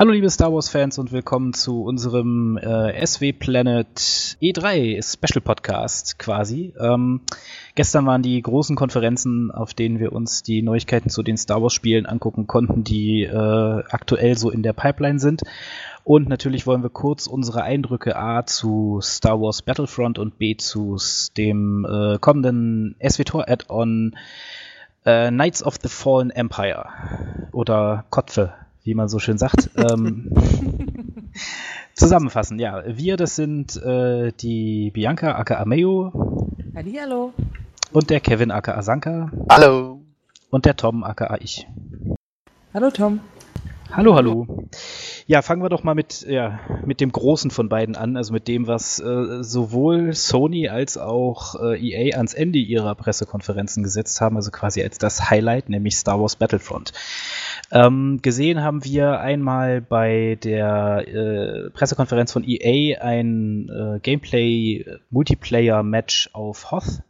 Hallo liebe Star Wars Fans und willkommen zu unserem äh, SW Planet E3 Special Podcast quasi. Ähm, gestern waren die großen Konferenzen, auf denen wir uns die Neuigkeiten zu den Star Wars Spielen angucken konnten, die äh, aktuell so in der Pipeline sind. Und natürlich wollen wir kurz unsere Eindrücke A zu Star Wars Battlefront und B zu dem äh, kommenden SWTOR Add-on äh, Knights of the Fallen Empire oder Kotfe wie man so schön sagt. ähm, zusammenfassen, ja. Wir, das sind äh, die Bianca aka Ameo. Hallo. Und der Kevin aka Asanka. Hallo. Und der Tom aka ich. Hallo Tom. Hallo, hallo. Ja, fangen wir doch mal mit, ja, mit dem Großen von beiden an, also mit dem, was äh, sowohl Sony als auch äh, EA ans Ende ihrer Pressekonferenzen gesetzt haben, also quasi als das Highlight, nämlich Star Wars Battlefront. Ähm, gesehen haben wir einmal bei der äh, Pressekonferenz von EA ein äh, Gameplay-Multiplayer-Match auf Hoth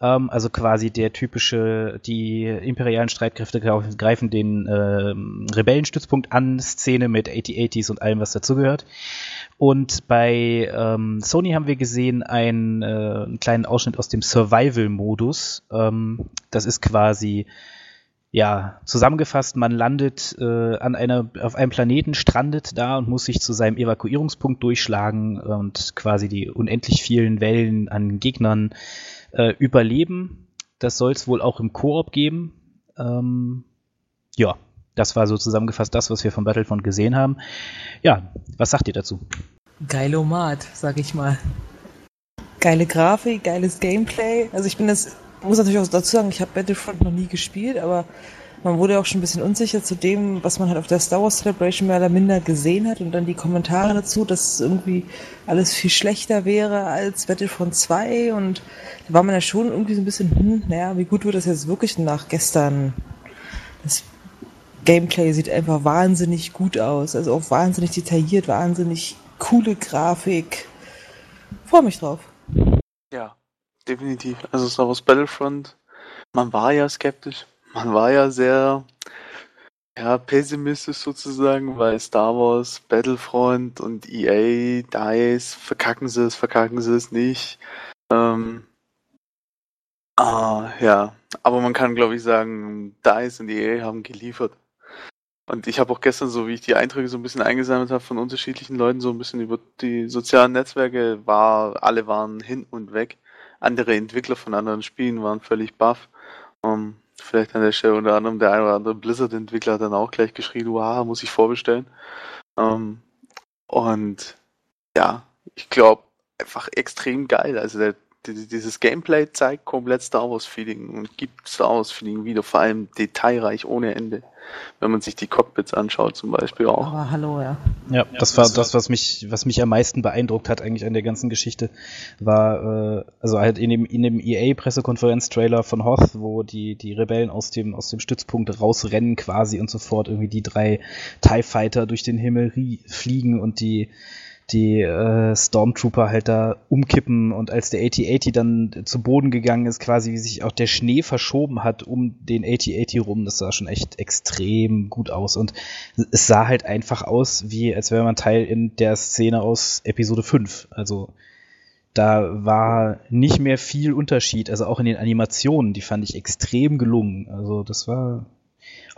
ähm, also quasi der typische, die imperialen Streitkräfte greifen den äh, Rebellenstützpunkt an, Szene mit 8080s und allem, was dazugehört. Und bei ähm, Sony haben wir gesehen einen, äh, einen kleinen Ausschnitt aus dem Survival-Modus. Ähm, das ist quasi ja, zusammengefasst, man landet äh, an einer, auf einem Planeten, strandet da und muss sich zu seinem Evakuierungspunkt durchschlagen und quasi die unendlich vielen Wellen an Gegnern äh, überleben. Das soll es wohl auch im Koop geben. Ähm, ja, das war so zusammengefasst das, was wir von Battlefront gesehen haben. Ja, was sagt ihr dazu? Geilomat, sag ich mal. Geile Grafik, geiles Gameplay. Also ich bin das, muss natürlich auch dazu sagen, ich habe Battlefront noch nie gespielt, aber man wurde auch schon ein bisschen unsicher zu dem, was man halt auf der Star Wars Celebration mehr oder minder gesehen hat und dann die Kommentare dazu, dass irgendwie alles viel schlechter wäre als Battlefront 2 und da war man ja schon irgendwie so ein bisschen, hm, naja, wie gut wird das jetzt wirklich nach gestern? Das Gameplay sieht einfach wahnsinnig gut aus, also auch wahnsinnig detailliert, wahnsinnig coole Grafik. Freue mich drauf. Ja, definitiv. Also Star Wars Battlefront, man war ja skeptisch man war ja sehr ja, pessimistisch sozusagen, weil Star Wars, Battlefront und EA, DICE, verkacken sie es, verkacken sie es nicht. Ähm, ah, ja, aber man kann glaube ich sagen, DICE und EA haben geliefert. Und ich habe auch gestern, so wie ich die Einträge so ein bisschen eingesammelt habe von unterschiedlichen Leuten, so ein bisschen über die sozialen Netzwerke, war, alle waren hin und weg. Andere Entwickler von anderen Spielen waren völlig baff. Um, ähm, Vielleicht an der Stelle unter anderem der ein oder andere Blizzard-Entwickler hat dann auch gleich geschrien, wow, muss ich vorbestellen. Ähm, und ja, ich glaube, einfach extrem geil. Also der dieses Gameplay zeigt komplett Star Wars Feeling und gibt Star Wars Feeling wieder, vor allem detailreich ohne Ende. Wenn man sich die Cockpits anschaut zum Beispiel auch. Aber hallo, ja. Ja, das war das, was mich, was mich am meisten beeindruckt hat eigentlich an der ganzen Geschichte, war, äh, also halt in dem, in dem EA-Pressekonferenz-Trailer von Hoth, wo die, die Rebellen aus dem, aus dem Stützpunkt rausrennen quasi und sofort irgendwie die drei TIE Fighter durch den Himmel fliegen und die, die äh, Stormtrooper halt da umkippen und als der AT-80 dann zu Boden gegangen ist, quasi wie sich auch der Schnee verschoben hat um den AT-80 rum, das sah schon echt extrem gut aus und es sah halt einfach aus, wie als wäre man Teil in der Szene aus Episode 5, also da war nicht mehr viel Unterschied, also auch in den Animationen, die fand ich extrem gelungen, also das war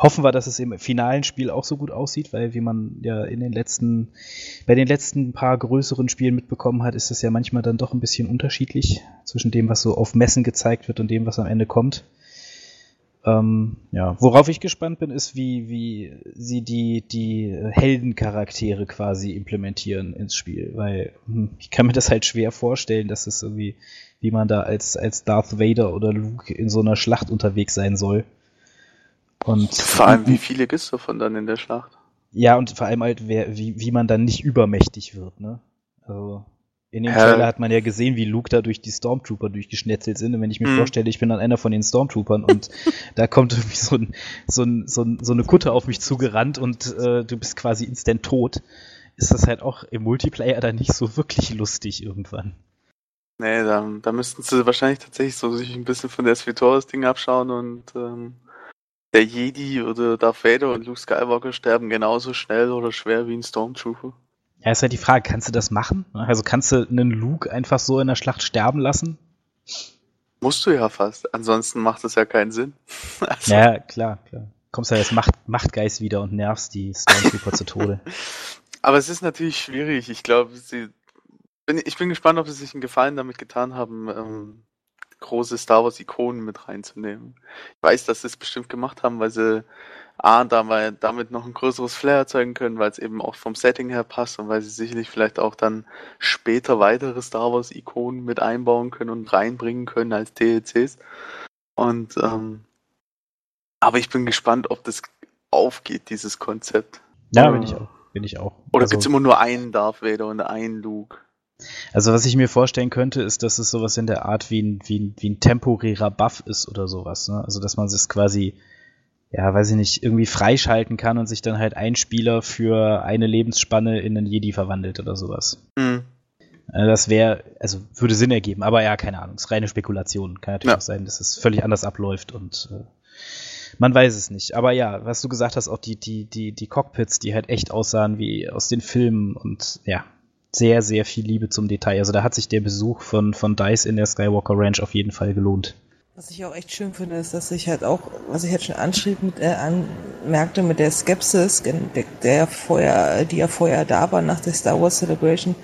hoffen wir, dass es im finalen Spiel auch so gut aussieht, weil wie man ja in den letzten, bei den letzten paar größeren Spielen mitbekommen hat, ist es ja manchmal dann doch ein bisschen unterschiedlich zwischen dem, was so auf Messen gezeigt wird und dem, was am Ende kommt. Ähm, ja, worauf ich gespannt bin, ist, wie, wie sie die, die Heldencharaktere quasi implementieren ins Spiel, weil hm, ich kann mir das halt schwer vorstellen, dass es irgendwie, wie man da als, als Darth Vader oder Luke in so einer Schlacht unterwegs sein soll. Und vor allem, wie viele gibt es davon dann in der Schlacht? Ja, und vor allem halt, wer, wie, wie man dann nicht übermächtig wird, ne? Also, in dem Trailer hat man ja gesehen, wie Luke da durch die Stormtrooper durchgeschnetzelt sind. Und wenn ich mir mhm. vorstelle, ich bin dann einer von den Stormtroopern und da kommt irgendwie so, ein, so, ein, so, ein, so eine Kutte auf mich zugerannt und äh, du bist quasi instant tot, ist das halt auch im Multiplayer dann nicht so wirklich lustig irgendwann. Nee, da, da müssten sie wahrscheinlich tatsächlich so sich ein bisschen von der SVTOR das Ding abschauen und ähm, der Jedi oder Darth Vader und Luke Skywalker sterben genauso schnell oder schwer wie ein Stormtrooper. Ja, ist halt die Frage, kannst du das machen? Also kannst du einen Luke einfach so in der Schlacht sterben lassen? Musst du ja fast. Ansonsten macht es ja keinen Sinn. Also ja, klar, klar. Kommst ja jetzt Macht, Machtgeist wieder und nervst die Stormtrooper zu Tode. Aber es ist natürlich schwierig. Ich glaube, sie. Bin, ich bin gespannt, ob sie sich einen Gefallen damit getan haben, ähm, große Star Wars-Ikonen mit reinzunehmen. Ich weiß, dass sie es bestimmt gemacht haben, weil sie A, damit noch ein größeres Flair erzeugen können, weil es eben auch vom Setting her passt und weil sie sicherlich vielleicht auch dann später weitere Star Wars-Ikonen mit einbauen können und reinbringen können als DLCs. Und ähm, aber ich bin gespannt, ob das aufgeht, dieses Konzept. Ja, bin ich auch. Bin ich auch. Oder also, gibt es immer nur einen Darth Vader und einen Luke? Also was ich mir vorstellen könnte, ist, dass es sowas in der Art wie ein, wie ein, wie ein temporärer Buff ist oder sowas. Ne? Also dass man es quasi, ja, weiß ich nicht, irgendwie freischalten kann und sich dann halt ein Spieler für eine Lebensspanne in einen Jedi verwandelt oder sowas. Mhm. Das wäre, also würde Sinn ergeben, aber ja, keine Ahnung, es ist reine Spekulation. Kann natürlich ja. auch sein, dass es völlig anders abläuft und äh, man weiß es nicht. Aber ja, was du gesagt hast, auch die, die, die, die Cockpits, die halt echt aussahen wie aus den Filmen und ja, sehr, sehr viel Liebe zum Detail. Also da hat sich der Besuch von, von DICE in der Skywalker Ranch auf jeden Fall gelohnt. Was ich auch echt schön finde, ist, dass ich halt auch, was ich halt schon anschrieb, mit, äh, anmerkte mit der Skepsis, der, der vorher, die ja vorher da war nach der Star Wars Celebration,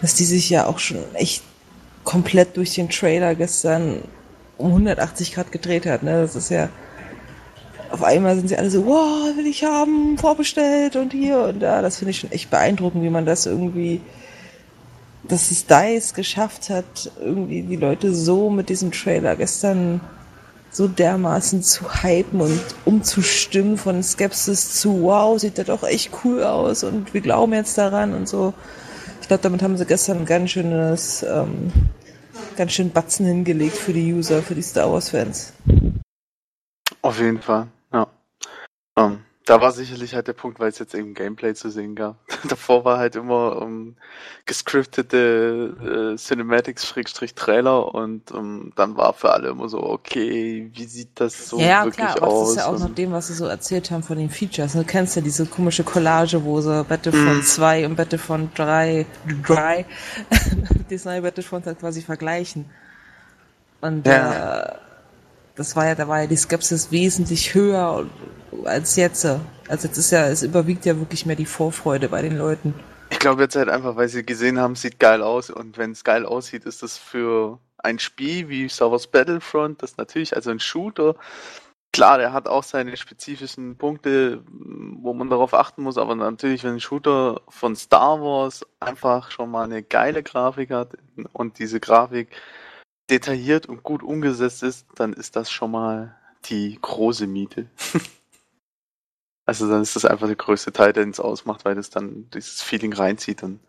dass die sich ja auch schon echt komplett durch den Trailer gestern um 180 Grad gedreht hat. Ne? Das ist ja auf einmal sind sie alle so, wow, will ich haben, vorbestellt und hier und da. Das finde ich schon echt beeindruckend, wie man das irgendwie dass es DICE geschafft hat, irgendwie die Leute so mit diesem Trailer gestern so dermaßen zu hypen und umzustimmen von Skepsis zu, wow, sieht der doch echt cool aus und wir glauben jetzt daran und so. Ich glaube, damit haben sie gestern ein ganz schönes, ähm, ganz schön Batzen hingelegt für die User, für die Star Wars Fans. Auf jeden Fall, ja. Um, ähm, da war sicherlich halt der Punkt, weil es jetzt eben Gameplay zu sehen gab. Davor war halt immer um, gescriptete äh, Cinematics-Trailer und um, dann war für alle immer so, okay, wie sieht das so ja, wirklich klar, aus? Ja, das ist ja auch nach dem, was sie so erzählt haben von den Features. Du kennst ja diese komische Collage, wo sie Battlefront mm. 2 und Battlefront 3, 3 das neue Battlefront halt quasi vergleichen. Und ja. äh, das war ja, da war ja die Skepsis wesentlich höher als jetzt. Also jetzt ist ja, es überwiegt ja wirklich mehr die Vorfreude bei den Leuten. Ich glaube jetzt halt einfach, weil sie gesehen haben, sieht geil aus und wenn es geil aussieht, ist das für ein Spiel wie Star Wars Battlefront, das natürlich, also ein Shooter, klar, der hat auch seine spezifischen Punkte, wo man darauf achten muss, aber natürlich, wenn ein Shooter von Star Wars einfach schon mal eine geile Grafik hat und diese Grafik detailliert und gut umgesetzt ist, dann ist das schon mal die große Miete. Also dann ist das einfach der größte Teil, der es ausmacht, weil das dann dieses Feeling reinzieht. Und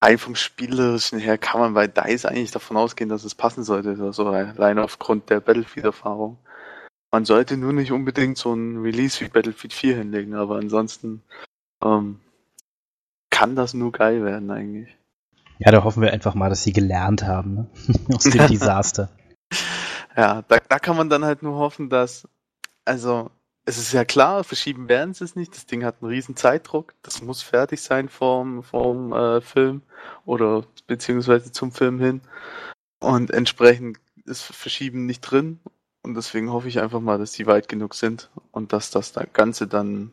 rein vom Spielerischen her kann man bei DICE eigentlich davon ausgehen, dass es passen sollte, also allein aufgrund der Battlefield-Erfahrung. Man sollte nur nicht unbedingt so ein Release wie Battlefield 4 hinlegen, aber ansonsten ähm, kann das nur geil werden eigentlich. Ja, da hoffen wir einfach mal, dass sie gelernt haben ne? aus dem Desaster. ja, da, da kann man dann halt nur hoffen, dass, also es ist ja klar, verschieben werden sie es nicht. Das Ding hat einen riesen Zeitdruck. Das muss fertig sein vorm, vorm äh, Film oder beziehungsweise zum Film hin. Und entsprechend ist Verschieben nicht drin. Und deswegen hoffe ich einfach mal, dass die weit genug sind und dass das Ganze dann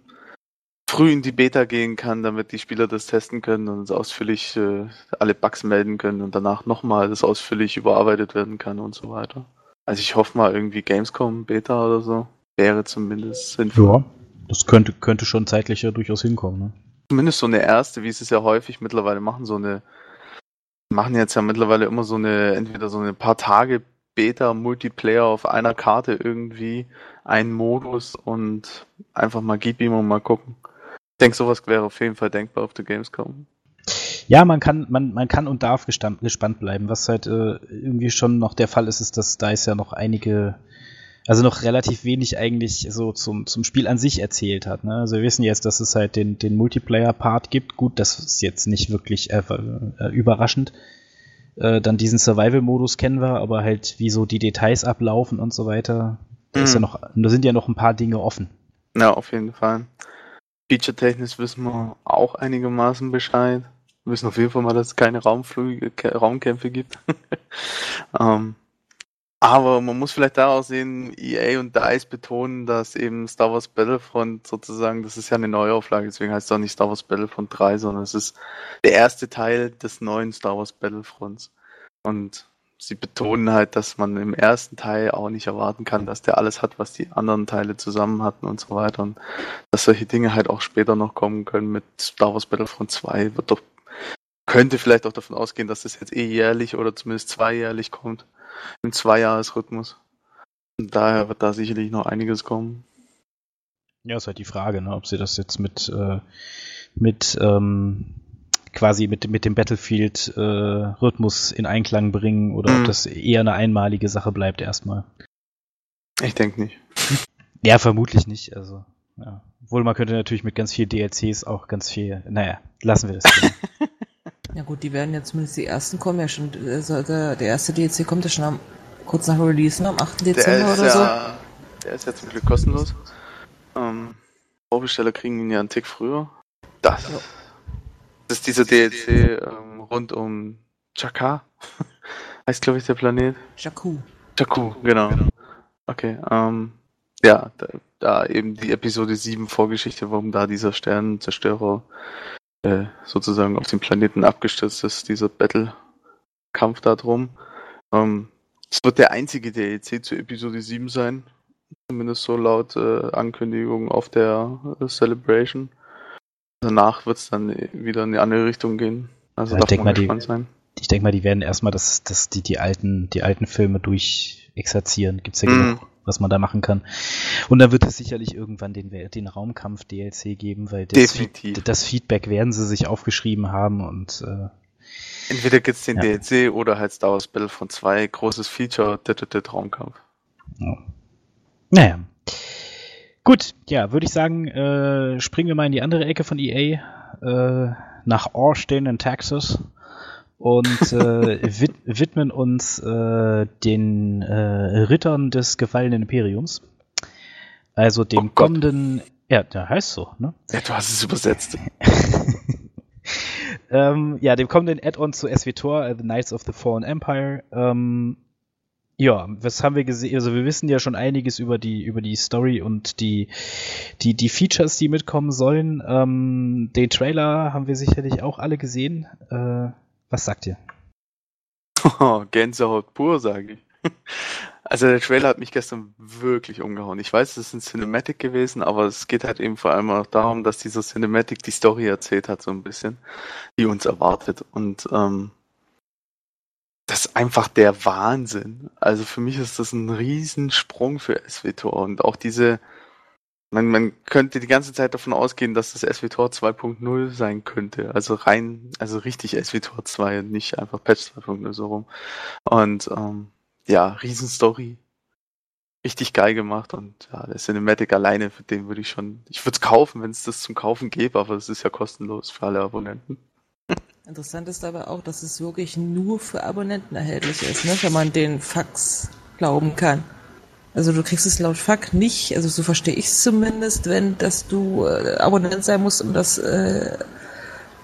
früh in die Beta gehen kann, damit die Spieler das testen können und ausführlich äh, alle Bugs melden können und danach nochmal das ausführlich überarbeitet werden kann und so weiter. Also ich hoffe mal irgendwie Gamescom Beta oder so. Wäre zumindest sinnvoll. Ja, das könnte, könnte schon zeitlich ja durchaus hinkommen. Ne? Zumindest so eine erste, wie sie es ja häufig mittlerweile machen, so eine, machen jetzt ja mittlerweile immer so eine, entweder so eine paar Tage Beta Multiplayer auf einer Karte irgendwie, einen Modus und einfach mal gib ihm und mal gucken. Ich denke, sowas wäre auf jeden Fall denkbar auf der Gamescom. Ja, man kann, man, man kann und darf gespannt bleiben. Was halt äh, irgendwie schon noch der Fall ist, ist, dass da ist ja noch einige also noch relativ wenig eigentlich so zum, zum Spiel an sich erzählt hat. Ne? Also wir wissen jetzt, dass es halt den, den Multiplayer-Part gibt. Gut, das ist jetzt nicht wirklich äh, äh, überraschend. Äh, dann diesen Survival-Modus kennen wir, aber halt wie so die Details ablaufen und so weiter, Da, ist ja noch, da sind ja noch ein paar Dinge offen. Ja, auf jeden Fall. Feature-technisch wissen wir auch einigermaßen Bescheid. Wir wissen auf jeden Fall mal, dass es keine Raumflüge, Raumkämpfe gibt. ähm, aber man muss vielleicht da auch sehen, EA und DICE betonen, dass eben Star Wars Battlefront sozusagen, das ist ja eine Neuauflage, deswegen heißt es auch nicht Star Wars Battlefront 3, sondern es ist der erste Teil des neuen Star Wars Battlefronts. Und sie betonen halt, dass man im ersten Teil auch nicht erwarten kann, dass der alles hat, was die anderen Teile zusammen hatten und so weiter. Und dass solche Dinge halt auch später noch kommen können mit Star Wars Battlefront 2 wird doch, könnte vielleicht auch davon ausgehen, dass das jetzt eh jährlich oder zumindest zweijährlich kommt. Im Zweijahresrhythmus. Und daher wird da sicherlich noch einiges kommen. Ja, ist halt die Frage, ne, ob sie das jetzt mit, äh, mit ähm, quasi mit, mit dem Battlefield-Rhythmus äh, in Einklang bringen oder mhm. ob das eher eine einmalige Sache bleibt erstmal. Ich denke nicht. Ja, vermutlich nicht. Also, ja. Obwohl man könnte natürlich mit ganz viel DLCs auch ganz viel. Naja, lassen wir das. ja gut, die werden ja zumindest die ersten kommen ja schon. Also der, der erste DLC kommt ja schon am, kurz nach Release, ne, am 8. Dezember oder ja, so. Der ist ja zum Glück kostenlos. Ähm, Vorbesteller kriegen ihn ja einen Tick früher. Das. Ja. Das ist dieser DLC ähm, rund um Chaka. heißt, glaube ich, der Planet. Jakku. Jakku, genau. Okay, ähm, ja, da, da, eben die Episode 7 Vorgeschichte, warum da dieser Sternenzerstörer äh, sozusagen auf den Planeten abgestürzt ist, dieser Battle-Kampf da drum. Ähm, es wird der einzige DLC zu Episode 7 sein. Zumindest so laut äh, Ankündigung auf der äh, Celebration. Danach wird es dann wieder in die andere Richtung gehen. Also ja, darf man gespannt die, sein. Ich denke mal, die werden erstmal das, das, die, die, alten, die alten Filme durchexerzieren. Gibt es ja mm. genug, was man da machen kann. Und dann wird es sicherlich irgendwann den, den Raumkampf-DLC geben, weil das, das, Feedback werden sie sich aufgeschrieben haben und äh, Entweder gibt es den ja. DLC oder halt Star Wars Battlefront 2, großes Feature, Traumkampf. Ja. Naja, Gut, ja, würde ich sagen, äh, springen wir mal in die andere Ecke von EA, äh, nach Austin in Texas und äh, wid widmen uns äh, den äh, Rittern des gefallenen Imperiums. Also dem oh kommenden, ja, der heißt so, ne? Ja, du hast es übersetzt. ähm, ja, dem kommenden Add-on zu SWTOR, uh, The Knights of the Fallen Empire. Ähm, ja, was haben wir gesehen? Also wir wissen ja schon einiges über die über die Story und die die die Features, die mitkommen sollen. Ähm, den Trailer haben wir sicherlich auch alle gesehen. Äh, was sagt ihr? Oh, Gänsehaut pur, sage ich. Also der Trailer hat mich gestern wirklich umgehauen. Ich weiß, es ist ein Cinematic gewesen, aber es geht halt eben vor allem auch darum, dass dieser Cinematic die Story erzählt hat, so ein bisschen, die uns erwartet. Und ähm, das ist einfach der Wahnsinn. Also für mich ist das ein Riesensprung für SWTOR und auch diese, man, man könnte die ganze Zeit davon ausgehen, dass das SWTOR 2.0 sein könnte. Also rein, also richtig SWTOR 2 und nicht einfach Patch 2.0 so rum. Und ähm, ja, Riesenstory. Richtig geil gemacht und ja, der Cinematic alleine, für den würde ich schon, ich würde es kaufen, wenn es das zum Kaufen gäbe, aber es ist ja kostenlos für alle Abonnenten. Interessant ist aber auch, dass es wirklich nur für Abonnenten erhältlich ist, ne? wenn man den Fax glauben kann. Also du kriegst es laut FAQ nicht, also so verstehe ich es zumindest, wenn dass du äh, Abonnent sein musst, um das äh,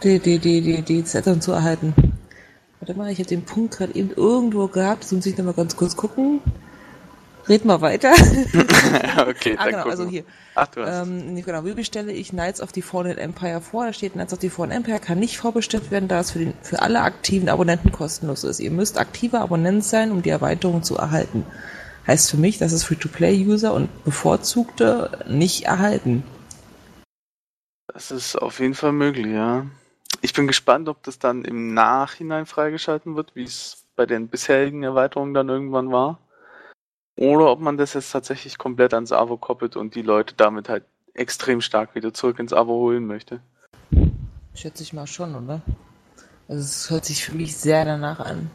die, die, die, die, die Zettel zu erhalten. Warte mal, ich habe den Punkt gerade eben irgendwo gehabt, das muss ich nochmal ganz kurz gucken. Red mal weiter. okay, ah, genau, also hier. Ach, du hast ähm, genau, wie bestelle ich Knights of the Fallen Empire vor? Da steht, Knights of the Fallen Empire kann nicht vorbestellt werden, da es für, den, für alle aktiven Abonnenten kostenlos ist. Ihr müsst aktiver Abonnent sein, um die Erweiterung zu erhalten. Heißt für mich, dass es Free-to-Play-User und Bevorzugte nicht erhalten. Das ist auf jeden Fall möglich, ja. Ich bin gespannt, ob das dann im Nachhinein freigeschalten wird, wie es bei den bisherigen Erweiterungen dann irgendwann war. Oder ob man das jetzt tatsächlich komplett ans Abo koppelt und die Leute damit halt extrem stark wieder zurück ins Abo holen möchte. Schätze ich mal schon, oder? Also es hört sich für mich sehr danach an.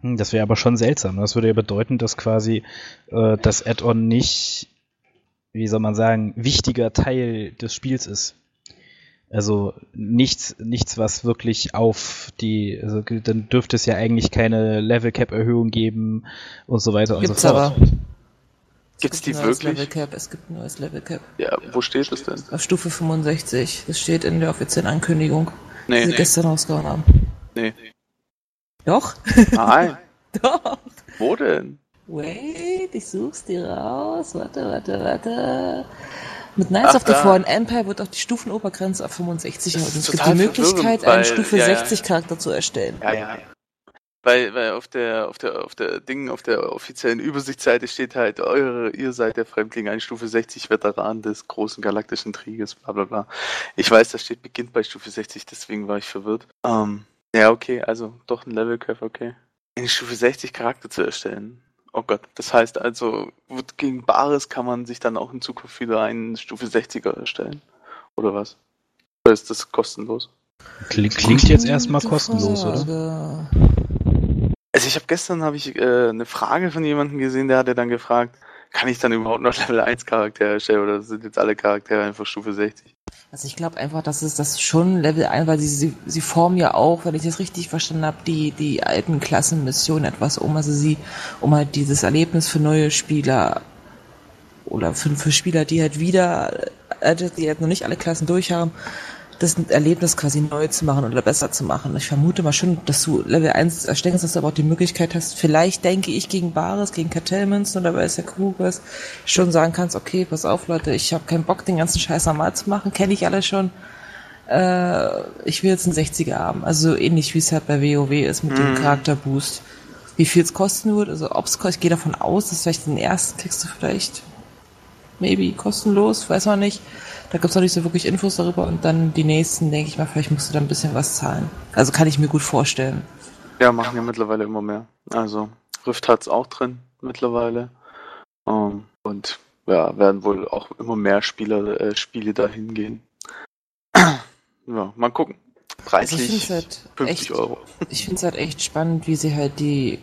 Hm, das wäre aber schon seltsam. Das würde ja bedeuten, dass quasi äh, das Add-on nicht, wie soll man sagen, wichtiger Teil des Spiels ist. Also nichts, nichts, was wirklich auf die, also dann dürfte es ja eigentlich keine Level Cap Erhöhung geben und so weiter Gibt's und so fort. Aber. Gibt's gibt die wirklich? Level Cap. Es gibt ein neues Level Cap. Ja, wo steht das denn? Auf Stufe 65. Das steht in der offiziellen Ankündigung, die Nee, sie nee, gestern rausgehauen haben. nee. Doch? Nein. Doch. Wo denn? Wait, ich such's dir raus. Warte, warte, warte. Mit Knights Ach, of the. Fallen Empire wird auch die Stufenobergrenze auf 65 Das erhöht. Es gibt die Möglichkeit, verwirrend, einen weil- Stufe ja. 60 Charakter zu erstellen. Ja, ja. Weil, weil auf der, auf der, auf der Ding, auf der offiziellen Übersichtsseite steht halt, eure, ihr seid der Fremdling, ein Stufe 60 Veteran des großen galaktischen Krieges, bla bla bla. Ich weiß, das steht beginnt bei Stufe 60, deswegen war ich verwirrt. Ähm, ja, okay, also doch ein Level Cap, okay. Eine Stufe 60 Charakter zu erstellen. Oh Gott, das heißt also, gegen Bares kann man sich dann auch in Zukunft wieder einen Stufe 60er erstellen. Oder was? Oder ist das kostenlos? Klingt, klingt jetzt erstmal kostenlos, oder? Frage. Also ich habe gestern habe ich äh, eine Frage von jemandem gesehen, der hatte dann gefragt, kann ich dann überhaupt noch Level 1 Charaktere erstellen oder sind jetzt alle Charaktere einfach Stufe 60? Also ich glaube einfach, dass es das schon Level 1, weil sie, sie, sie formen ja auch, wenn ich das richtig verstanden habe, die, die alten Klassenmissionen etwas um. Also sie, um halt dieses Erlebnis für neue Spieler oder für, für Spieler, die halt wieder, äh, die halt noch nicht alle Klassen durch haben, das Erlebnis quasi neu zu machen oder besser zu machen. Ich vermute mal schon, dass du Level 1 erstellst, dass du aber auch die Möglichkeit hast, vielleicht denke ich gegen Bares, gegen Kartellmünzen oder bei Kruges, schon sagen kannst, okay, pass auf Leute, ich habe keinen Bock, den ganzen Scheiß normal zu machen, kenne ich alle schon. Äh, ich will jetzt einen 60er haben. Also so ähnlich wie es halt bei WoW ist mit dem Charakterboost. Wie viel es kosten wird, also ob es kostet, ich gehe davon aus, dass vielleicht den ersten kriegst du vielleicht maybe kostenlos, weiß man nicht. Da gibt's noch nicht so wirklich Infos darüber und dann die nächsten, denke ich mal, vielleicht musst du da ein bisschen was zahlen. Also kann ich mir gut vorstellen. Ja, machen ja mittlerweile immer mehr. Also Rift hat's auch drin mittlerweile. Ähm, und ja, werden wohl auch immer mehr Spieler, äh, Spiele dahin gehen. ja, mal gucken. Also ich Preislich halt 50 echt, Euro. ich finde es halt echt spannend, wie sie halt die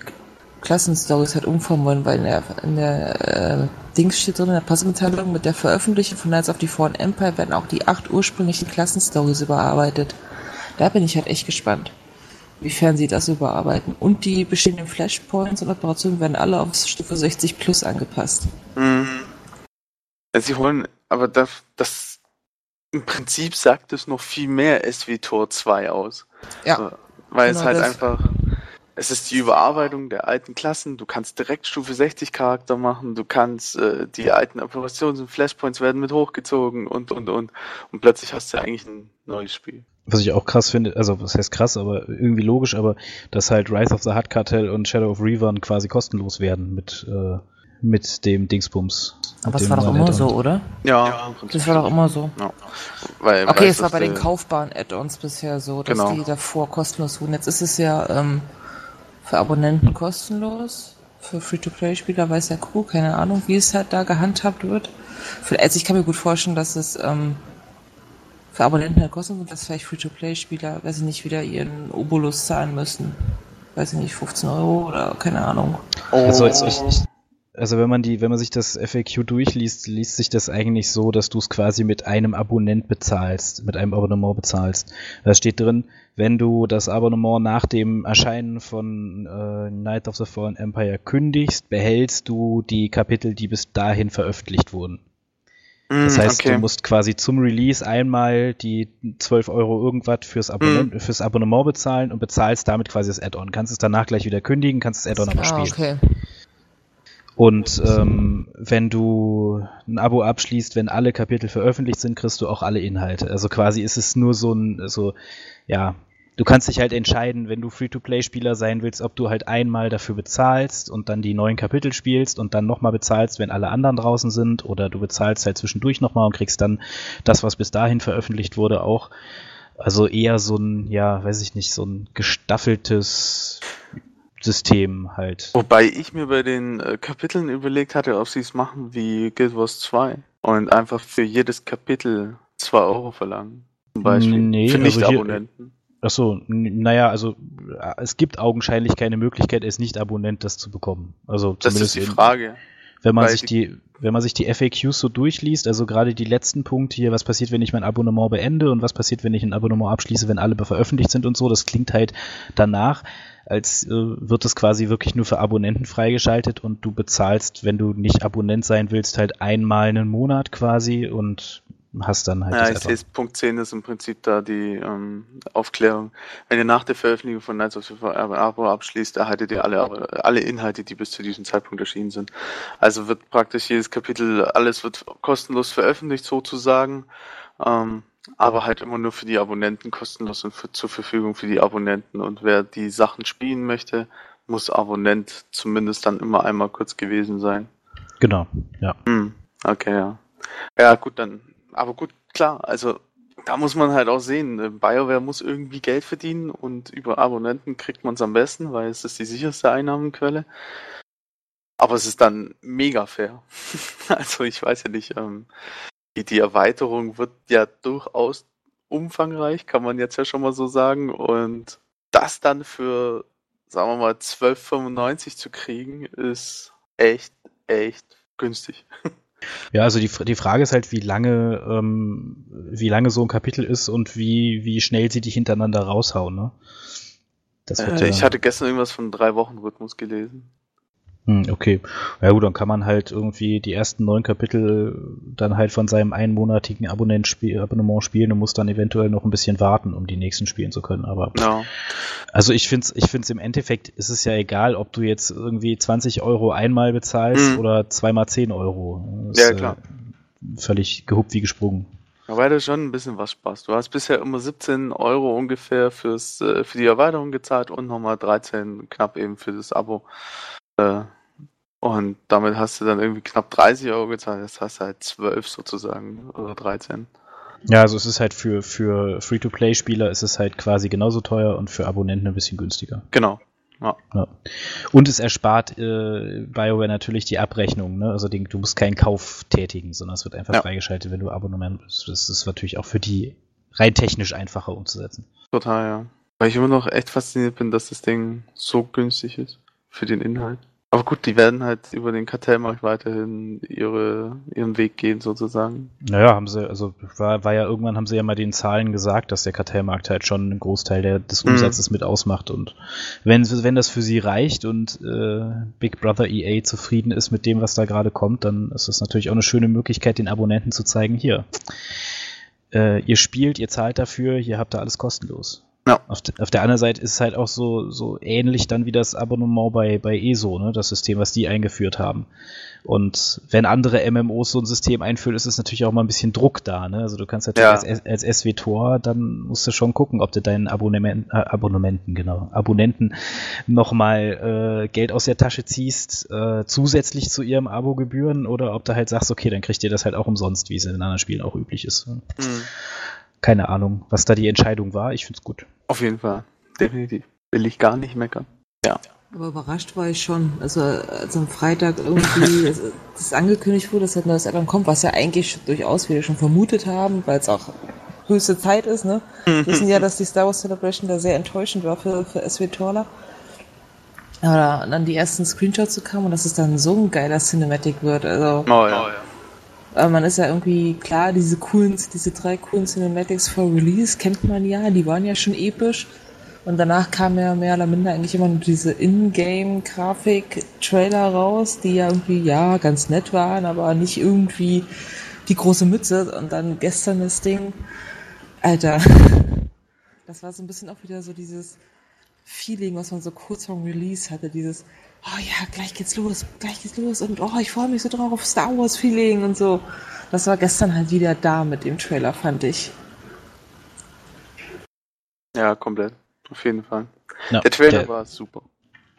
Klassenstories halt umformen wollen, weil in der, in der äh, Dings steht drin, in der Pressemitteilung, mit der Veröffentlichung von Knights of the Fallen Empire werden auch die acht ursprünglichen Klassenstories überarbeitet. Da bin ich halt echt gespannt, wiefern sie das überarbeiten. Und die bestehenden Flashpoints und Operationen werden alle auf Stufe 60 plus angepasst. Mhm. Ja, Sie holen, aber das, das im Prinzip sagt es noch viel mehr SWTOR 2 aus. Ja, weil es genau halt das. einfach, es ist die Überarbeitung der alten Klassen, du kannst direkt Stufe 60 Charakter machen, du kannst, äh, die alten Operations- und Flashpoints werden mit hochgezogen und, und, und. Und plötzlich hast du eigentlich ein neues Spiel. Was ich auch krass finde, also was heißt krass, aber irgendwie logisch, aber dass halt Rise of the Hut Cartel und Shadow of Revan quasi kostenlos werden mit, äh, mit dem Dingsbums. aber das war doch immer so, oder? Ja, im Prinzip Das war doch immer so. Ja. Weil, Okay, es war bei den der- kaufbaren Add-ons bisher so, dass Genau. die davor kostenlos wurden. Jetzt ist es ja ähm, für Abonnenten kostenlos. Für Free-to-Play-Spieler weiß der Crew, keine Ahnung, wie es halt da gehandhabt wird. Also ich kann mir gut vorstellen, dass es ähm, für Abonnenten halt kostenlos wird, dass vielleicht Free-to-Play-Spieler, weiß ich nicht, wieder ihren Obolus zahlen müssen. Weiß ich nicht, 15 Euro oder keine Ahnung. Also, Oh. ich, ich, also wenn man die, wenn man sich das FAQ durchliest, liest sich das eigentlich so, dass du es quasi mit einem Abonnent bezahlst, mit einem Abonnement bezahlst. Da steht drin, wenn du das Abonnement nach dem Erscheinen von äh, Night of the Fallen Empire kündigst, behältst du die Kapitel, die bis dahin veröffentlicht wurden. Das Mm, heißt, okay. du musst quasi zum Release einmal die 12 Euro irgendwas fürs, Abonnement, fürs Abonnement bezahlen und bezahlst damit quasi das Add-on. Kannst es danach gleich wieder kündigen, kannst das Add-on aber ah, spielen. okay. Und ähm, wenn du ein Abo abschließt, wenn alle Kapitel veröffentlicht sind, kriegst du auch alle Inhalte. Also quasi ist es nur so ein, so, ja, du kannst dich halt entscheiden, wenn du Free-to-Play-Spieler sein willst, ob du halt einmal dafür bezahlst und dann die neuen Kapitel spielst und dann nochmal bezahlst, wenn alle anderen draußen sind, oder du bezahlst halt zwischendurch nochmal und kriegst dann das, was bis dahin veröffentlicht wurde, auch. Also eher so ein, ja, weiß ich nicht, so ein gestaffeltes System halt. Wobei ich mir bei den äh, Kapiteln überlegt hatte, ob sie es machen wie Guild Wars 2 und einfach für jedes Kapitel 2 Euro verlangen. Zum Beispiel. Nee, für also Nicht-Abonnenten. Ach so, n- naja, also äh, es gibt augenscheinlich keine Möglichkeit, als Nicht-Abonnent das zu bekommen. Also das zumindest ist die Frage. wenn man sich die, wenn man sich die FAQs so durchliest, also gerade die letzten Punkte hier, was passiert, wenn ich mein Abonnement beende und was passiert, wenn ich ein Abonnement abschließe, wenn alle veröffentlicht sind und so, das klingt halt danach, als äh, wird es quasi wirklich nur für Abonnenten freigeschaltet und du bezahlst, wenn du nicht Abonnent sein willst, halt einmal einen Monat quasi und hast dann halt. Ja, ich sehe es, Punkt 10 ist im Prinzip da die ähm, Aufklärung. Wenn ihr nach der Veröffentlichung von Knights of the Abo abschließt, erhaltet ihr alle, alle Inhalte, die bis zu diesem Zeitpunkt erschienen sind. Also wird praktisch jedes Kapitel, alles wird kostenlos veröffentlicht sozusagen. Ähm, aber halt immer nur für die Abonnenten kostenlos und für, zur Verfügung für die Abonnenten. Und wer die Sachen spielen möchte, muss Abonnent zumindest dann immer einmal kurz gewesen sein. Genau, ja. Hm, okay, ja. Ja, gut, dann aber gut, klar, also da muss man halt auch sehen, äh, BioWare muss irgendwie Geld verdienen und über Abonnenten kriegt man es am besten, weil es ist die sicherste Einnahmenquelle. Aber es ist dann mega fair. also ich weiß ja nicht, ähm, die, Erweiterung wird ja durchaus umfangreich, kann man jetzt ja schon mal so sagen. Und das dann für, sagen wir mal, 12,95 zu kriegen, ist echt, echt günstig. Ja, also die, die Frage ist halt, wie lange, ähm, wie lange so ein Kapitel ist und wie, wie schnell sie dich hintereinander raushauen, ne? Äh, ich hatte gestern irgendwas von drei Wochen Rhythmus gelesen. Hm, okay. Ja gut, dann kann man halt irgendwie die ersten neun Kapitel dann halt von seinem einmonatigen Abonnent -Spiel, Abonnement spielen und muss dann eventuell noch ein bisschen warten, um die nächsten spielen zu können. Aber no. also ich finde es ich find's im Endeffekt ist es ja egal, ob du jetzt irgendwie 20 Euro einmal bezahlst mhm. oder zweimal 10 Euro. Das ja, klar. Äh, völlig gehupt wie gesprungen. Erweiter schon ein bisschen was Spaß. Du hast bisher immer 17 Euro ungefähr fürs, äh, für die Erweiterung gezahlt und nochmal 13 knapp eben für das Abo. Äh, und damit hast du dann irgendwie knapp 30 Euro gezahlt. Jetzt hast du halt 12 sozusagen oder 13. Ja, also es ist halt für, für Free-to-Play-Spieler ist es halt quasi genauso teuer und für Abonnenten ein bisschen günstiger. Genau. Ja. ja. Und es erspart äh, BioWare natürlich die Abrechnung. Ne? Also den, du musst keinen Kauf tätigen, sondern es wird einfach ja. freigeschaltet, wenn du Abonnement bist. Das ist natürlich auch für die rein technisch einfacher umzusetzen. Total, ja. Weil ich immer noch echt fasziniert bin, dass das Ding so günstig ist für den Inhalt. Aber gut, die werden halt über den Kartellmarkt weiterhin ihre, ihren Weg gehen, sozusagen. Naja, haben sie, also war, war ja irgendwann haben sie ja mal den Zahlen gesagt, dass der Kartellmarkt halt schon einen Großteil der, des mhm. Umsatzes mhm. mit ausmacht. Und wenn, wenn das für sie reicht und äh, Big Brother EA zufrieden ist mit dem, was da gerade kommt, dann ist das natürlich auch eine schöne Möglichkeit, den Abonnenten zu zeigen, hier. Äh, ihr spielt, ihr zahlt dafür, hier habt ihr alles kostenlos. Ja. Auf, de, auf, der anderen Seite ist es halt auch so, so ähnlich dann wie das Abonnement bei, bei ESO, ne, das System, was die eingeführt haben. Und wenn andere MMOs so ein System einführen, ist es natürlich auch mal ein bisschen Druck da. Ne? Also du kannst natürlich ja. als, als SW-Tor, dann musst du schon gucken, ob du deinen Abonnement, äh, Abonnementen, genau, Abonnenten nochmal äh, Geld aus der Tasche ziehst, äh, zusätzlich zu ihrem Abogebühren, oder ob du halt sagst, okay, dann kriegt ihr das halt auch umsonst, wie es in anderen Spielen auch üblich ist. Mhm keine Ahnung, was da die Entscheidung war. Ich finde es gut. Auf jeden Fall. Definitiv. Will ich gar nicht meckern. Ja. Aber überrascht war ich schon. Also, als am Freitag irgendwie das angekündigt wurde, dass halt neues Album kommt, was ja eigentlich durchaus wir schon vermutet haben, weil es auch höchste Zeit ist, ne? Wir wissen ja, dass die Star Wars Celebration da sehr enttäuschend war für, für SW Torla. Aber dann die ersten Screenshots zu kamen und dass es dann so ein geiler Cinematic wird. Also, oh, ja. Oh, ja. Man ist ja irgendwie klar, diese coolen, diese drei coolen Cinematics for Release kennt man ja, die waren ja schon episch. Und danach kam ja mehr oder minder eigentlich immer nur diese Ingame-Grafik-Trailer raus, die ja irgendwie, ja, ganz nett waren, aber nicht irgendwie die große Mütze. Und dann gestern das Ding, Alter, das war so ein bisschen auch wieder so dieses Feeling, was man so kurz vorm Release hatte, dieses, oh ja, gleich geht's los, gleich geht's los und oh, ich freue mich so drauf auf Star Wars Feeling und so. Das war gestern halt wieder da mit dem Trailer, fand ich. Ja, komplett. Auf jeden Fall. Ja, der Trailer der, war super.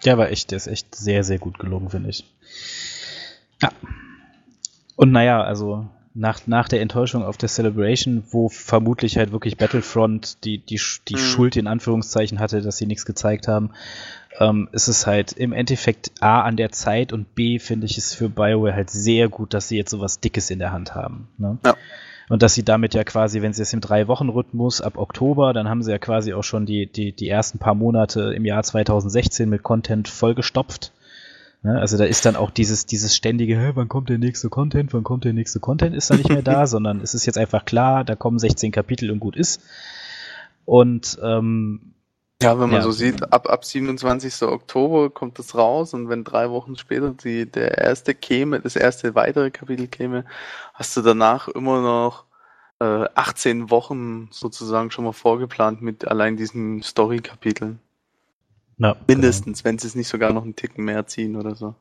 Der war echt, der ist echt sehr, sehr gut gelungen, finde ich. Ja. Und naja, also nach, nach der Enttäuschung auf der Celebration, wo vermutlich halt wirklich Battlefront die, die, die mhm. Schuld in Anführungszeichen hatte, dass sie nichts gezeigt haben, ähm, ist es halt im Endeffekt A an der Zeit und B finde ich es für BioWare halt sehr gut, dass sie jetzt sowas Dickes in der Hand haben. Ne? Ja. Und dass sie damit ja quasi, wenn sie es im Drei-Wochen-Rhythmus ab Oktober, dann haben sie ja quasi auch schon die, die, die ersten paar Monate im Jahr 2016 mit Content vollgestopft. Ne? Also da ist dann auch dieses, dieses ständige, Hä, wann kommt der nächste Content, wann kommt der nächste Content, ist da nicht mehr da, sondern es ist jetzt einfach klar, da kommen 16 Kapitel und gut ist. Und ähm, ja, wenn man ja. so sieht, ab, ab 27. Oktober kommt das raus und wenn drei Wochen später die, der erste käme, das erste weitere Kapitel käme, hast du danach immer noch äh, 18 Wochen sozusagen schon mal vorgeplant mit allein diesen Story-Kapiteln. Ja, Mindestens, genau. wenn sie es nicht sogar noch einen Ticken mehr ziehen oder so.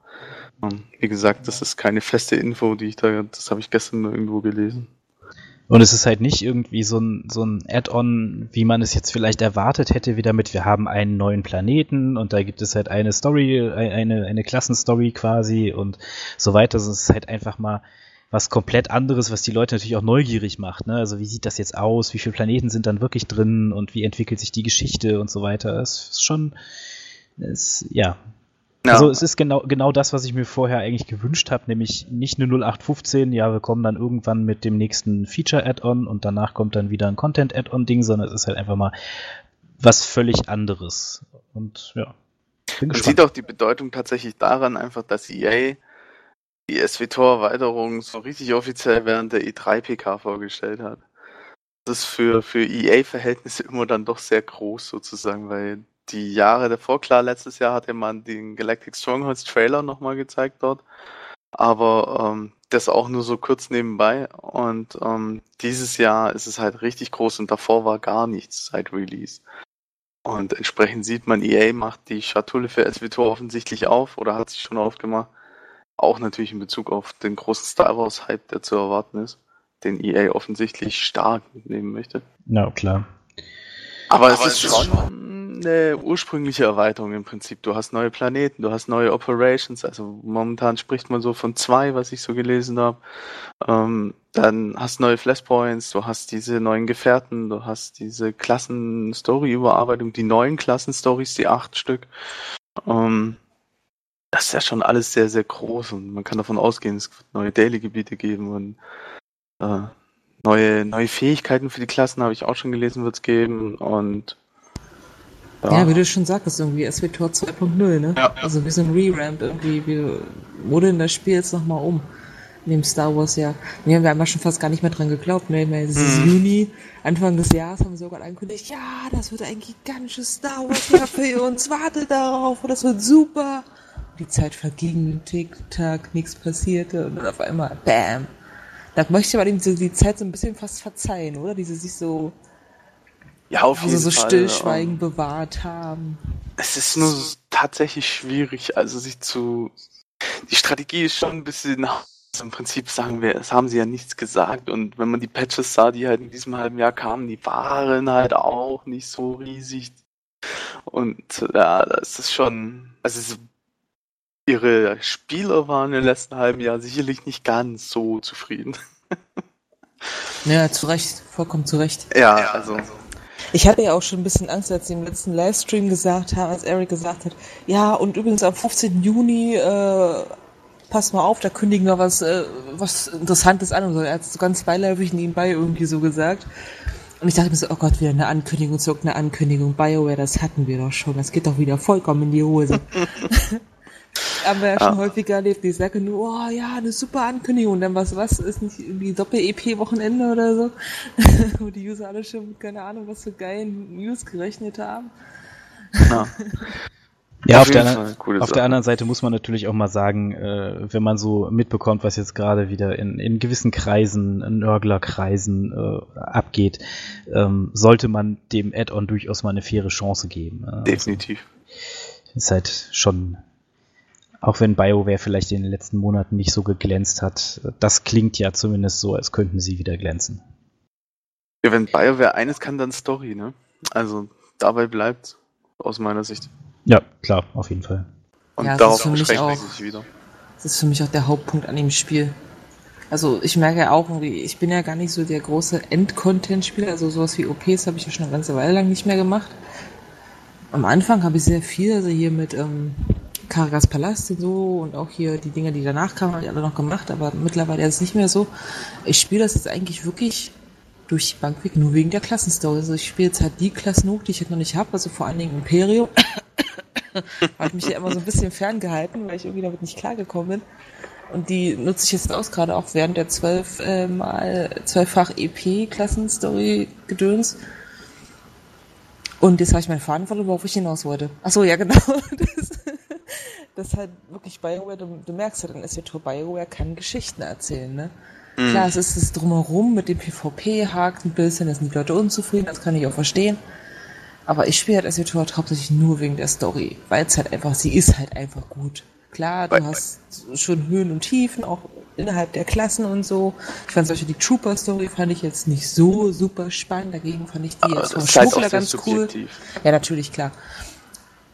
Und wie gesagt, das ist keine feste Info, die ich da, das habe ich gestern nur irgendwo gelesen. Und es ist halt nicht irgendwie so ein, so ein Add-on, wie man es jetzt vielleicht erwartet hätte, wieder mit, wir haben einen neuen Planeten und da gibt es halt eine Story, eine, eine Klassenstory quasi und so weiter. Also es ist halt einfach mal was komplett anderes, was die Leute natürlich auch neugierig macht. Ne? Also wie sieht das jetzt aus? Wie viele Planeten sind dann wirklich drin und wie entwickelt sich die Geschichte und so weiter? Es ist schon, es, ja, ja. Also es ist genau, genau das, was ich mir vorher eigentlich gewünscht habe, nämlich nicht eine 0815, ja, wir kommen dann irgendwann mit dem nächsten Feature-Add-on und danach kommt dann wieder ein Content-Add-on-Ding, sondern es ist halt einfach mal was völlig anderes. Und ja. Bin Man gespannt. sieht auch die Bedeutung tatsächlich daran, einfach, dass EA die SWTOR-Erweiterung so richtig offiziell während der E3-PK vorgestellt hat. Das ist für, für EA-Verhältnisse immer dann doch sehr groß sozusagen, weil die Jahre davor, klar, letztes Jahr hatte man den Galactic Strongholds Trailer nochmal gezeigt dort, aber ähm, das auch nur so kurz nebenbei und ähm, dieses Jahr ist es halt richtig groß und davor war gar nichts seit Release. Und entsprechend sieht man, EA macht die Schatulle für SWTOR offensichtlich auf oder hat sich schon aufgemacht. Auch natürlich in Bezug auf den großen Star Wars Hype, der zu erwarten ist, den EA offensichtlich stark mitnehmen möchte. Na ja, klar. Aber, Aber es, ist, ist schon eine ursprüngliche Erweiterung im Prinzip. Du hast neue Planeten, du hast neue Operations. Also momentan spricht man so von zwei, was ich so gelesen habe. Ähm, dann hast neue Flashpoints, du hast diese neuen Gefährten, du hast diese Klassen-Story-Überarbeitung, die neuen Klassen-Stories, die acht Stück. Ähm, das ist ja schon alles sehr, sehr groß und man kann davon ausgehen, es wird neue Daily-Gebiete geben und äh, neue, neue Fähigkeiten für die Klassen habe ich auch schon gelesen, wird es geben und ja. ja, wie du schon sagtest, irgendwie SWTOR 2.0, ne? Ja, Also wie so ein Re-Ramp irgendwie, wie wurde denn das Spiel jetzt nochmal um? Dem Star Wars ja. Wir haben ja schon fast gar nicht mehr dran geglaubt, ne? Dieses mhm. Juni, Anfang des Jahres haben wir sogar angekündigt, ja, das wird ein gigantisches Star Wars Jahr für uns, wartet darauf, das wird super. Die Zeit verging, Tick-Tack, nichts passierte und dann auf einmal, bam. Da möchte man ihm so die Zeit so ein bisschen fast verzeihen, oder? Diese sich so ja, auf jeden so Fall. Stillschweigen ähm, bewahrt haben. Es ist nur tatsächlich schwierig, also sich zu. Die Strategie ist schon ein bisschen. Also Im Prinzip sagen wir, es haben sie ja nichts gesagt und wenn man die Patches sah, die halt in diesem halben Jahr kamen, die waren halt auch nicht so riesig. Und ja, das ist schon. Also ihre Spieler waren im letzten halben Jahr sicherlich nicht ganz so zufrieden. Ja, zu Recht, vollkommen zu Recht. Ja, also. Ich hatte ja auch schon ein bisschen Angst, als sie im letzten Livestream gesagt haben, als Eric gesagt hat, ja, und übrigens am 15. Juni, äh, pass mal auf, da kündigen wir was, äh, was Interessantes an. Und so. Er hat es so ganz beiläufig nebenbei irgendwie so gesagt. Und ich dachte mir so, oh Gott, wieder eine Ankündigung, zurück eine Ankündigung. BioWare, das hatten wir doch schon. Das geht doch wieder vollkommen in die Hose. haben wir ja schon häufiger erlebt. Die sagen nur, oh ja, eine super Ankündigung. Und dann was, was, ist nicht irgendwie Doppel-EP-Wochenende oder so? Wo die User alle schon mit keine Ahnung, was für geilen News gerechnet haben. Ja. Ja, auf, auf, der, anderen, auf der, anderen Seite muss man natürlich auch mal sagen, äh, wenn man so mitbekommt, was jetzt gerade wieder in, in gewissen Kreisen, in Nörglerkreisen äh, abgeht, ähm, sollte man dem Add-on durchaus mal eine faire Chance geben. Also, Definitiv. Ist halt schon auch wenn BioWare vielleicht in den letzten Monaten nicht so geglänzt hat, das klingt ja zumindest so, als könnten sie wieder glänzen. Ja, wenn BioWare eines kann, dann Story, ne? Also dabei bleibt aus meiner Sicht. Ja, klar, auf jeden Fall. Und ja, darauf beschränkt sich wieder. Das ist für mich auch der Hauptpunkt an dem Spiel. Also ich merke ja auch irgendwie, ich bin ja gar nicht so der große End-Content-Spieler, also sowas wie OPs habe ich ja schon eine ganze Weile lang nicht mehr gemacht. Am Anfang habe ich sehr viel, also hier mit ähm, Karagas Palast und so und auch hier die Dinge, die danach kamen, habe ich alle noch gemacht, aber mittlerweile ist es nicht mehr so. Ich spiele das jetzt eigentlich wirklich durch die Bank weg, nur wegen der Klassenstory. Also ich spiele jetzt halt die Klassen hoch, die ich halt noch nicht habe, also vor allen Dingen Imperium. Habe ich mich ja immer so ein bisschen ferngehalten, weil ich irgendwie damit nicht klargekommen bin. Und die nutze ich jetzt aus, gerade auch während der zwölf äh, mal zwölffach EP-Klassenstory-Gedöns. Und jetzt habe ich meinen Faden verloren, worauf ich hinaus wollte. Ach so, ja genau. Das, das halt wirklich BioWare, du, du merkst halt, dann ist ja BioWare kann Geschichten erzählen, ne? Mhm. Klar, es ist das Drumherum mit dem PvP hakt ein bisschen, da sind die Leute unzufrieden, das kann ich auch verstehen. Aber ich spiele halt SWTOR halt hauptsächlich nur wegen der Story, weil es halt einfach, sie ist halt einfach gut. Klar, du hast schon Höhen und Tiefen, auch innerhalb der Klassen und so. Ich fand solche die Trooper-Story fand ich jetzt nicht so super spannend. Dagegen fand ich die jetzt vom halt Schmuggler ganz cool. subjektiv. Ja, natürlich, klar.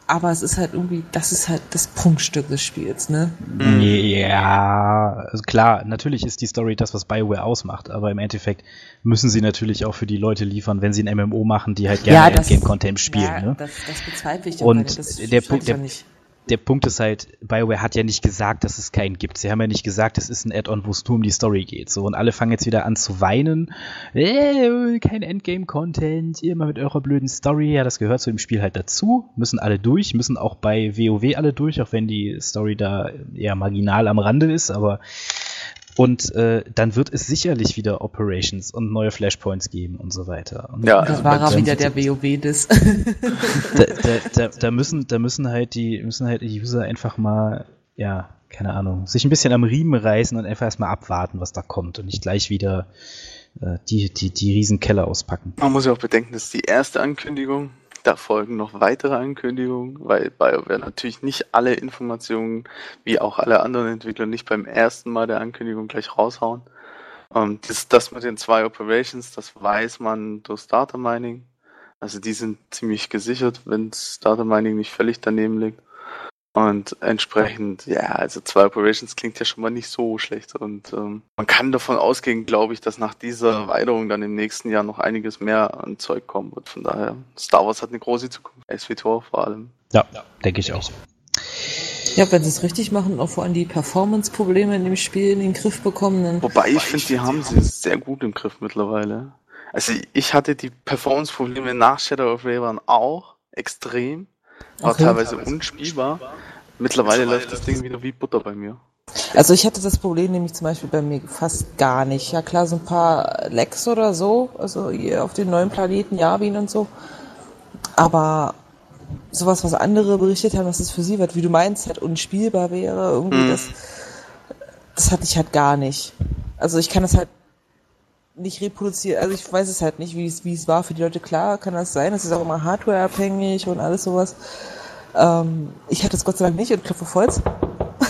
Aber es ist halt irgendwie, das ist halt das Prunkstück des Spiels, ne? Mhm. Ja, also klar, natürlich ist die Story das, was BioWare ausmacht, aber im Endeffekt müssen sie natürlich auch für die Leute liefern, wenn sie ein MMO machen, die halt gerne das- Endgame-Content spielen. ja, ne? das, das bezweifle ich Und der Punkt- ja der- nicht. Der Punkt ist halt, BioWare hat ja nicht gesagt, dass es keinen gibt. Sie haben ja nicht gesagt, es ist ein Add-on, wo es nur um die Story geht. So, und alle fangen jetzt wieder an zu weinen. Äh, kein Endgame-Content, immer mit eurer blöden Story. Ja, das gehört zu dem Spiel halt dazu. Müssen alle durch, müssen auch bei WoW alle durch, auch wenn die Story da eher marginal am Rande ist, aber und äh, dann wird es sicherlich wieder Operations und neue Flashpoints geben und so weiter. Und Ja, Das also war er wieder der WoW des. da, da, da, da müssen, da müssen halt die, müssen halt die User einfach mal, ja, keine Ahnung, sich ein bisschen am Riemen reißen und einfach erstmal abwarten, was da kommt und nicht gleich wieder äh, die, die, die riesen Keller auspacken. Man muss ja auch bedenken, das ist die erste Ankündigung. Da folgen noch weitere Ankündigungen, weil BioWare natürlich nicht alle Informationen, wie auch alle anderen Entwickler, nicht beim ersten Mal der Ankündigung gleich raushauen. Und das, das mit den zwei Operations, das weiß man durch Data Mining. Also die sind ziemlich gesichert, wenn das Data Mining nicht völlig daneben liegt. Und entsprechend, ja, also zwei Operations klingt ja schon mal nicht so schlecht. Und ähm, man kann davon ausgehen, glaube ich, dass nach dieser Erweiterung dann im nächsten Jahr noch einiges mehr an Zeug kommen wird. Von daher, Star Wars hat eine große Zukunft. SWTOR vor allem. Ja, denke ich auch. ja, wenn sie es richtig machen und auch vor allem die Performance-Probleme in dem Spiel in den Griff bekommen, dann Wobei ich finde, die haben sie sehr gut im Griff mittlerweile. Also ich hatte die Performance-Probleme nach Shadow of Raven auch extrem. War Okay. teilweise unspielbar. Mittlerweile läuft das Ding wieder wie Butter bei mir. Also ich hatte das Problem nämlich zum Beispiel bei mir fast gar nicht. Ja klar, so ein paar Lecks oder so, also hier auf den neuen Planeten, Yavin und so. Aber sowas, was andere berichtet haben, dass es für sie wird, wie du meinst, halt unspielbar wäre, irgendwie Mhm. das, das hatte ich halt gar nicht. Also ich kann das halt nicht reproduzieren, also ich weiß es halt nicht, wie es, wie es war für die Leute. Klar kann das sein, es ist auch immer hardwareabhängig und alles sowas. Ähm, ich hatte es Gott sei Dank nicht und klopfe Holz.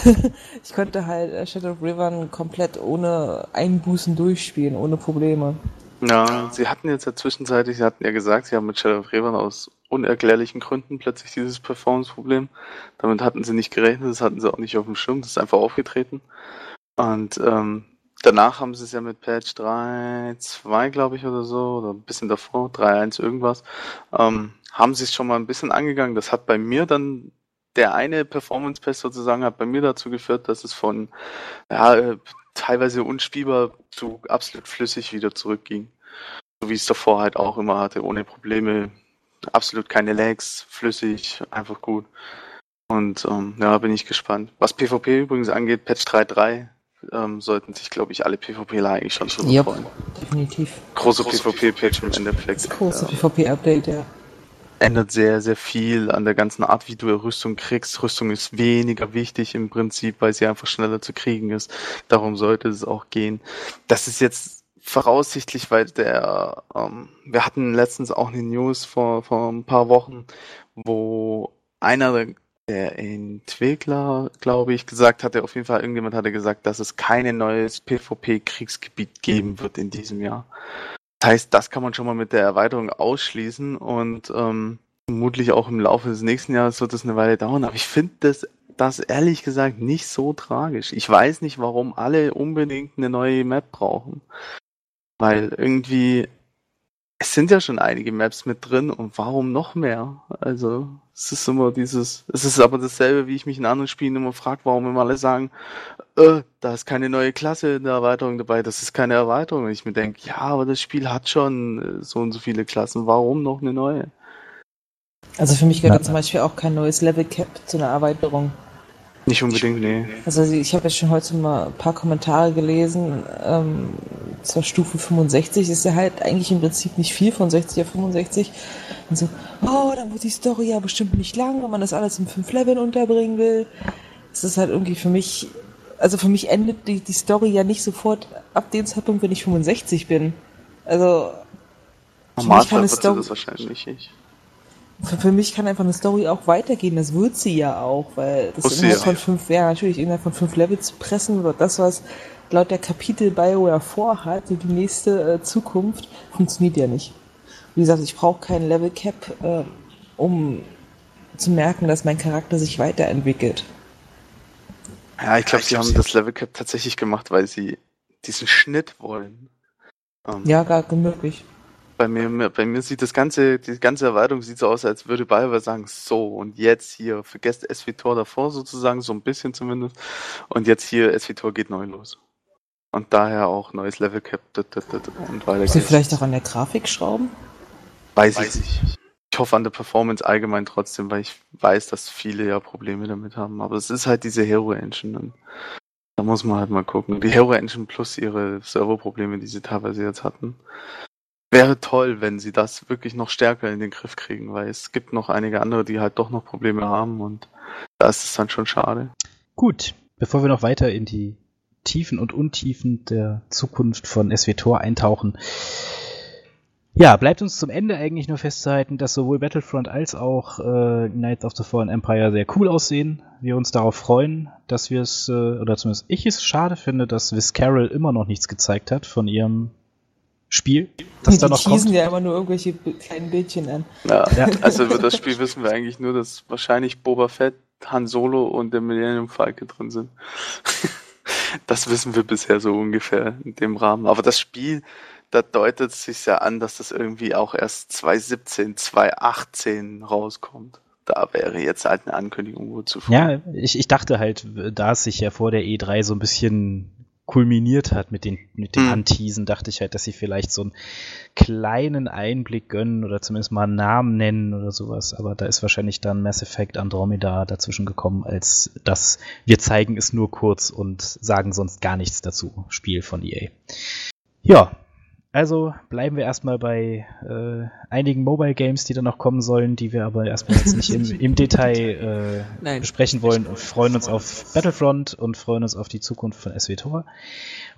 ich konnte halt äh, Shadow of River komplett ohne Einbußen durchspielen, ohne Probleme. Ja, sie hatten jetzt ja zwischenzeitlich, sie hatten ja gesagt, sie haben mit Shadow of Raven aus unerklärlichen Gründen plötzlich dieses Performance-Problem. Damit hatten sie nicht gerechnet, das hatten sie auch nicht auf dem Schirm, das ist einfach aufgetreten. Und ähm, danach haben sie es ja mit Patch 3.2, glaube ich, oder so, oder ein bisschen davor, 3.1 irgendwas, ähm, haben sie es schon mal ein bisschen angegangen. Das hat bei mir dann, der eine Performance-Patch sozusagen, hat bei mir dazu geführt, dass es von ja, äh, teilweise unspielbar zu absolut flüssig wieder zurückging. So wie es davor halt auch immer hatte, ohne Probleme, absolut keine Lags, flüssig, einfach gut. Und ähm, ja, bin ich gespannt. Was PvP übrigens angeht, Patch 3.3, ähm, sollten sich, glaube ich, alle PvPler eigentlich schon drüber Yep. freuen. Definitiv. Große PvP-Patch im Endeffekt. Große Ja PvP-Update, ja. ändert sehr, sehr viel an der ganzen Art, wie du Rüstung kriegst. Rüstung ist weniger wichtig im Prinzip, weil sie einfach schneller zu kriegen ist. Darum sollte es auch gehen. Das ist jetzt voraussichtlich, weil der, ähm, wir hatten letztens auch eine News vor, vor ein paar Wochen, wo einer der, der Entwickler, glaube ich, gesagt hatte, auf jeden Fall irgendjemand hatte gesagt, dass es keine neues PvP-Kriegsgebiet geben wird in diesem Jahr. Das heißt, das kann man schon mal mit der Erweiterung ausschließen und ähm, vermutlich auch im Laufe des nächsten Jahres wird es eine Weile dauern. Aber ich finde das, das ehrlich gesagt nicht so tragisch. Ich weiß nicht, warum alle unbedingt eine neue Map brauchen. Weil irgendwie, es sind ja schon einige Maps mit drin und warum noch mehr? Also, es ist immer dieses, es ist aber dasselbe, wie ich mich in anderen Spielen immer frage, warum immer alle sagen, äh, da ist keine neue Klasse in der Erweiterung dabei, das ist keine Erweiterung. Und ich mir denke, ja, aber das Spiel hat schon äh, so und so viele Klassen, warum noch eine neue? Also für mich gehört zum Beispiel auch kein neues Level Cap zu einer Erweiterung. Nicht unbedingt, nee. Also ich habe jetzt schon heute mal ein paar Kommentare gelesen. Ähm, zur Stufe 65 ist ja halt eigentlich im Prinzip nicht viel von 60 auf 65. Und so, oh, dann wird die Story ja bestimmt nicht lang, wenn man das alles in fünf Leveln unterbringen will. Es ist halt irgendwie für mich, also für mich endet die, die Story ja nicht sofort ab dem Zeitpunkt, wenn ich 65 bin. Also Normalfall wird Story, das wahrscheinlich nicht. Für, für, mich kann einfach eine Story auch weitergehen, das wird sie ja auch, weil das ist innerhalb ja. von fünf, ja natürlich innerhalb von fünf Levels pressen oder das, was laut der Kapitel BioWare vorhat, die nächste äh, Zukunft, funktioniert ja nicht. Wie gesagt, ich brauche kein Level Cap, äh, um zu merken, dass mein Charakter sich weiterentwickelt. Ja, ich glaube, ja, sie haben das Level Cap tatsächlich gemacht, weil sie diesen Schnitt wollen. Ähm, ja, gar möglich. Bei mir, bei mir sieht das ganze, die ganze Erweiterung sieht so aus, als würde BioWare sagen, so, und jetzt hier, vergesst SVTOR davor sozusagen, so ein bisschen zumindest, und jetzt hier, SVTOR geht neu los. Und daher auch neues Level Cap und weiter Sie vielleicht auch an der Grafik schrauben? Weiß, weiß ich nicht. Ich hoffe an der Performance allgemein trotzdem, weil ich weiß, dass viele ja Probleme damit haben. Aber es ist halt diese Hero Engine und da muss man halt mal gucken. Die Hero Engine plus ihre Serverprobleme, die sie teilweise jetzt hatten. Wäre toll, wenn sie das wirklich noch stärker in den Griff kriegen, weil es gibt noch einige andere, die halt doch noch Probleme haben und da ist es dann schon schade. Gut, bevor wir noch weiter in die Tiefen und Untiefen der Zukunft von SWTOR eintauchen, ja, bleibt uns zum Ende eigentlich nur festzuhalten, dass sowohl Battlefront als auch äh, Knights of the Fallen Empire sehr cool aussehen. Wir uns darauf freuen, dass wir es, äh, oder zumindest ich es schade finde, dass Viz Carroll immer noch nichts gezeigt hat von ihrem Spiel, das die da noch kommt. ja immer nur irgendwelche kleinen Bildchen an. Ja, ja, also über das Spiel wissen wir eigentlich nur, dass wahrscheinlich Boba Fett, Han Solo und der Millennium Falke drin sind. das wissen wir bisher so ungefähr in dem Rahmen. Aber das Spiel, da deutet sich ja an, dass das irgendwie auch erst 2017, 2018 rauskommt. Da wäre jetzt halt eine Ankündigung wohl zu früh. Ja, ich, ich dachte halt, da es sich ja vor der E3 so ein bisschen kulminiert hat mit den, mit den hm. Anteasen, dachte ich halt, dass sie vielleicht so einen kleinen Einblick gönnen oder zumindest mal einen Namen nennen oder sowas. Aber da ist wahrscheinlich dann Mass Effect Andromeda dazwischen gekommen, als das wir zeigen es nur kurz und sagen sonst gar nichts dazu. Spiel von EA. Ja, also bleiben wir erstmal bei äh, einigen Mobile Games, die dann noch kommen sollen, die wir aber erstmal jetzt nicht im, im Detail äh, besprechen wollen und freuen uns auf Battlefront und freuen uns auf die Zukunft von SWTOR.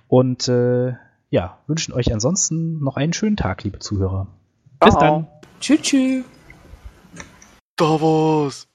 Und äh, ja, wünschen euch ansonsten noch einen schönen Tag, liebe Zuhörer. Bis dann. Tschüss. tschüss. Davos.